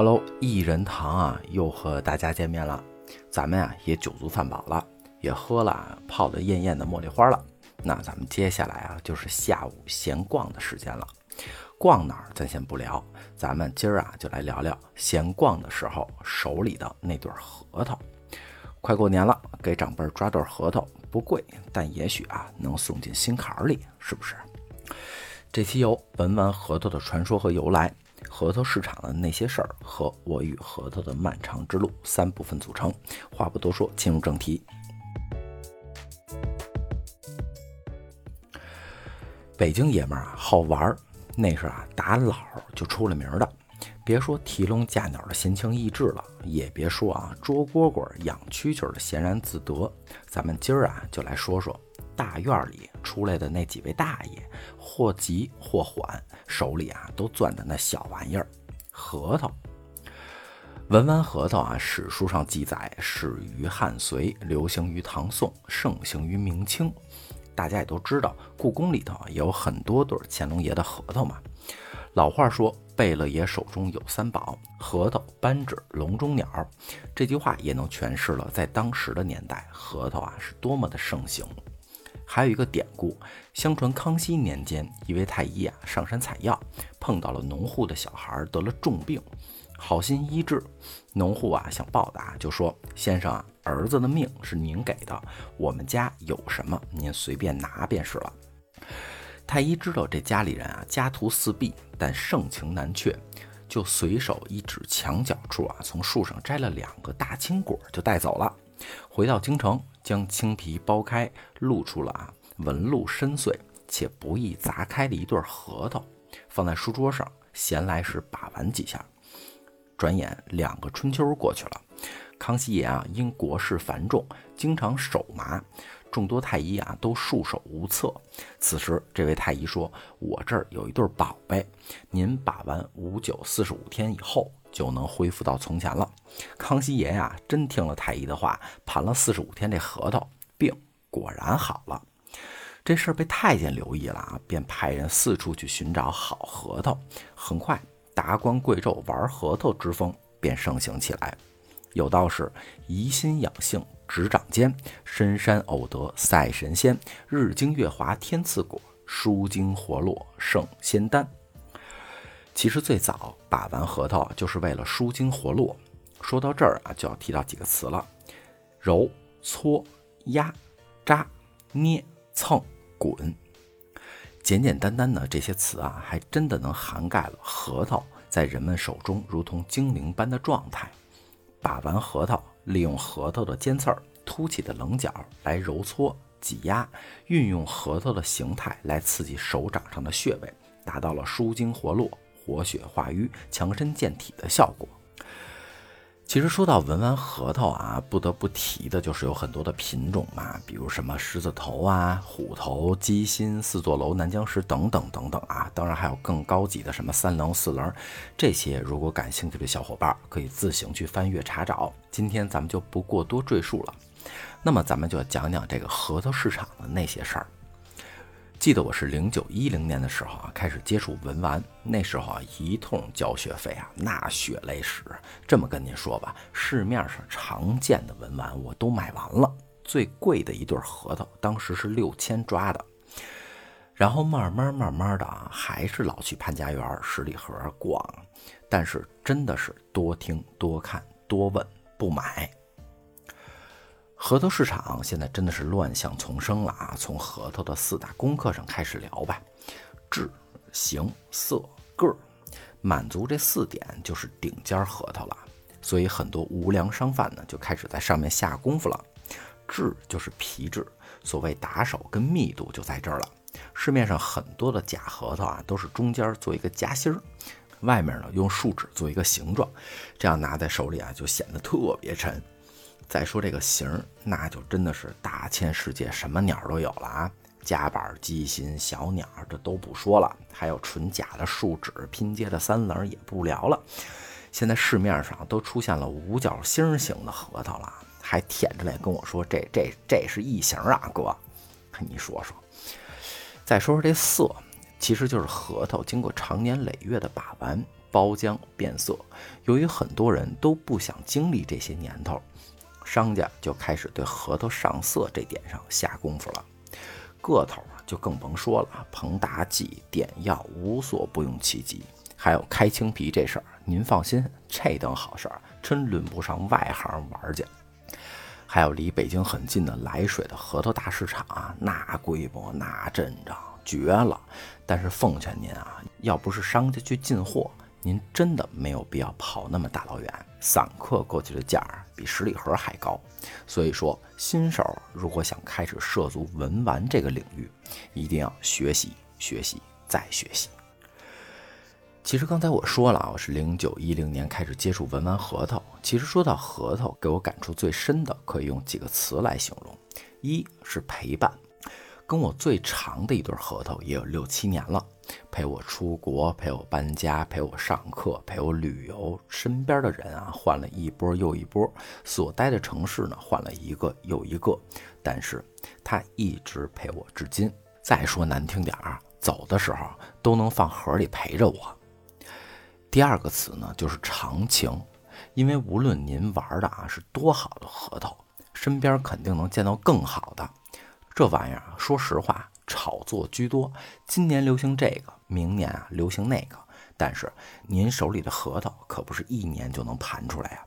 Hello，一人堂啊，又和大家见面了。咱们啊也酒足饭饱了，也喝了泡的艳艳的茉莉花了。那咱们接下来啊就是下午闲逛的时间了。逛哪儿咱先不聊，咱们今儿啊就来聊聊闲逛的时候手里的那对核桃。快过年了，给长辈抓对核桃不贵，但也许啊能送进心坎里，是不是？这期由文玩核桃的传说和由来。核桃市场的那些事儿和我与核桃的漫长之路三部分组成。话不多说，进入正题。北京爷们儿啊，好玩儿，那是啊打老就出了名的。别说提笼架鸟的闲情逸致了，也别说啊捉蝈蝈、养蛐蛐的闲然自得。咱们今儿啊就来说说。大院里出来的那几位大爷，或急或缓，手里啊都攥着那小玩意儿——核桃。文玩核桃啊，史书上记载，始于汉隋，流行于唐宋，盛行于明清。大家也都知道，故宫里头也有很多对乾隆爷的核桃嘛。老话说：“贝勒爷手中有三宝，核桃、扳指、笼中鸟。”这句话也能诠释了，在当时的年代，核桃啊是多么的盛行。还有一个典故，相传康熙年间，一位太医啊上山采药，碰到了农户的小孩得了重病，好心医治。农户啊想报答，就说：“先生啊，儿子的命是您给的，我们家有什么您随便拿便是了。”太医知道这家里人啊家徒四壁，但盛情难却，就随手一指墙角处啊，从树上摘了两个大青果就带走了。回到京城。将青皮剥开，露出了啊纹路深邃且不易砸开的一对核桃，放在书桌上，闲来时把玩几下。转眼两个春秋过去了，康熙爷啊因国事繁重，经常手麻，众多太医啊都束手无策。此时这位太医说：“我这儿有一对宝贝，您把玩五九四十五天以后。”就能恢复到从前了。康熙爷呀，真听了太医的话，盘了四十五天这核桃，病果然好了。这事儿被太监留意了啊，便派人四处去寻找好核桃。很快，达官贵胄玩核桃之风便盛行起来。有道是：怡心养性执掌间，深山偶得赛神仙。日精月华天赐果，舒筋活络圣仙丹。其实最早把玩核桃就是为了舒筋活络。说到这儿啊，就要提到几个词了：揉、搓、压、扎、捏、蹭、滚。简简单单的这些词啊，还真的能涵盖了核桃在人们手中如同精灵般的状态。把完核桃，利用核桃的尖刺儿、凸起的棱角来揉搓、挤压，运用核桃的形态来刺激手掌上的穴位，达到了舒筋活络。活血化瘀、强身健体的效果。其实说到文玩核桃啊，不得不提的就是有很多的品种嘛，比如什么狮子头啊、虎头、鸡心、四座楼、南疆石等等等等啊。当然还有更高级的什么三棱、四棱，这些如果感兴趣的小伙伴可以自行去翻阅查找。今天咱们就不过多赘述了。那么咱们就讲讲这个核桃市场的那些事儿。记得我是零九一零年的时候啊，开始接触文玩，那时候啊一通交学费啊，那血泪史。这么跟您说吧，市面上常见的文玩我都买完了，最贵的一对核桃当时是六千抓的。然后慢慢慢慢的啊，还是老去潘家园、十里河逛，但是真的是多听多看多问不买。核桃市场现在真的是乱象丛生了啊！从核桃的四大功课上开始聊吧，质、形、色、个儿，满足这四点就是顶尖核桃了。所以很多无良商贩呢就开始在上面下功夫了。质就是皮质，所谓打手跟密度就在这儿了。市面上很多的假核桃啊，都是中间做一个夹心儿，外面呢用树脂做一个形状，这样拿在手里啊就显得特别沉。再说这个形儿，那就真的是大千世界，什么鸟都有了啊！夹板、鸡心、小鸟，这都不说了，还有纯假的树脂拼接的三棱，也不聊了。现在市面上都出现了五角星形的核桃了，还舔着脸跟我说这这这是异形啊，哥，你说说。再说说这色，其实就是核桃经过长年累月的把玩，包浆变色。由于很多人都不想经历这些年头，商家就开始对核桃上色这点上下功夫了。个头啊，就更甭说了，膨大剂、点药无所不用其极。还有开青皮这事儿，您放心，这等好事儿真轮不上外行玩去。还有离北京很近的涞水的核桃大市场啊，那规模那阵仗绝了。但是奉劝您啊，要不是商家去进货，您真的没有必要跑那么大老远。散客过去的价比十里河还高。所以说，新手如果想开始涉足文玩这个领域，一定要学习学习再学习。其实刚才我说了啊，我是零九一零年开始接触文玩核桃。其实说到核桃，给我感触最深的，可以用几个词来形容：一是陪伴，跟我最长的一对核桃也有六七年了，陪我出国，陪我搬家，陪我上课，陪我旅游。身边的人啊，换了一波又一波，所待的城市呢，换了一个又一个，但是他一直陪我至今。再说难听点儿，走的时候都能放盒里陪着我。第二个词呢，就是长情，因为无论您玩的啊是多好的核桃，身边肯定能见到更好的。这玩意儿啊，说实话，炒作居多。今年流行这个，明年啊流行那个，但是您手里的核桃可不是一年就能盘出来呀。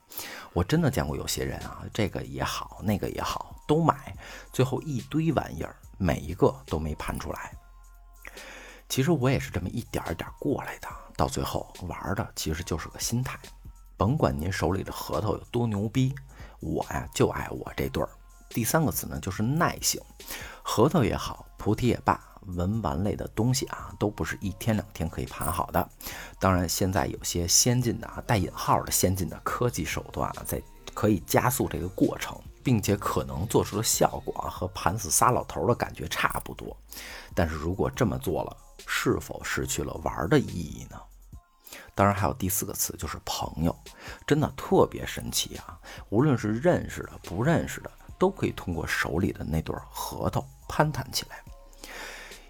我真的见过有些人啊，这个也好，那个也好，都买，最后一堆玩意儿，每一个都没盘出来。其实我也是这么一点一点过来的。到最后玩的其实就是个心态，甭管您手里的核桃有多牛逼，我呀就爱我这对儿。第三个词呢就是耐性，核桃也好，菩提也罢，文玩类的东西啊，都不是一天两天可以盘好的。当然，现在有些先进的啊，带引号的先进的科技手段啊，在可以加速这个过程，并且可能做出的效果啊，和盘死仨老头的感觉差不多。但是如果这么做了，是否失去了玩的意义呢？当然还有第四个词，就是朋友，真的特别神奇啊！无论是认识的、不认识的，都可以通过手里的那对核桃攀谈起来，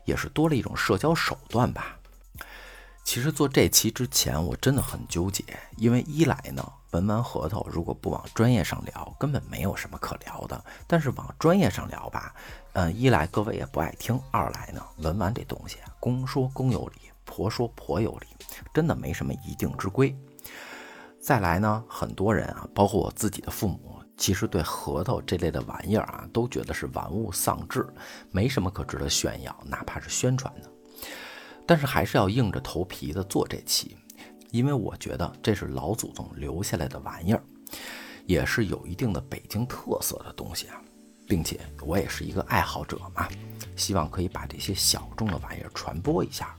也是多了一种社交手段吧。其实做这期之前，我真的很纠结，因为一来呢，文玩核桃如果不往专业上聊，根本没有什么可聊的；但是往专业上聊吧，嗯，一来各位也不爱听，二来呢，文玩这东西公说公有理。婆说婆有理，真的没什么一定之规。再来呢，很多人啊，包括我自己的父母，其实对核桃这类的玩意儿啊，都觉得是玩物丧志，没什么可值得炫耀，哪怕是宣传的。但是还是要硬着头皮的做这期，因为我觉得这是老祖宗留下来的玩意儿，也是有一定的北京特色的东西啊，并且我也是一个爱好者嘛，希望可以把这些小众的玩意儿传播一下。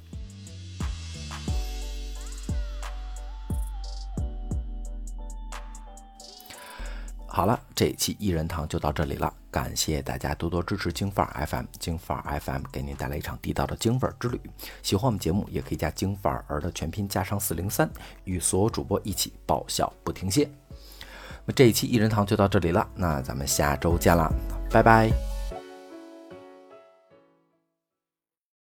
好了，这一期一人堂就到这里了，感谢大家多多支持京范儿 FM，京范儿 FM 给您带来一场地道的京味儿之旅。喜欢我们节目，也可以加京范儿的全拼加上四零三，与所有主播一起爆笑不停歇。那这一期一人堂就到这里了，那咱们下周见了，拜拜。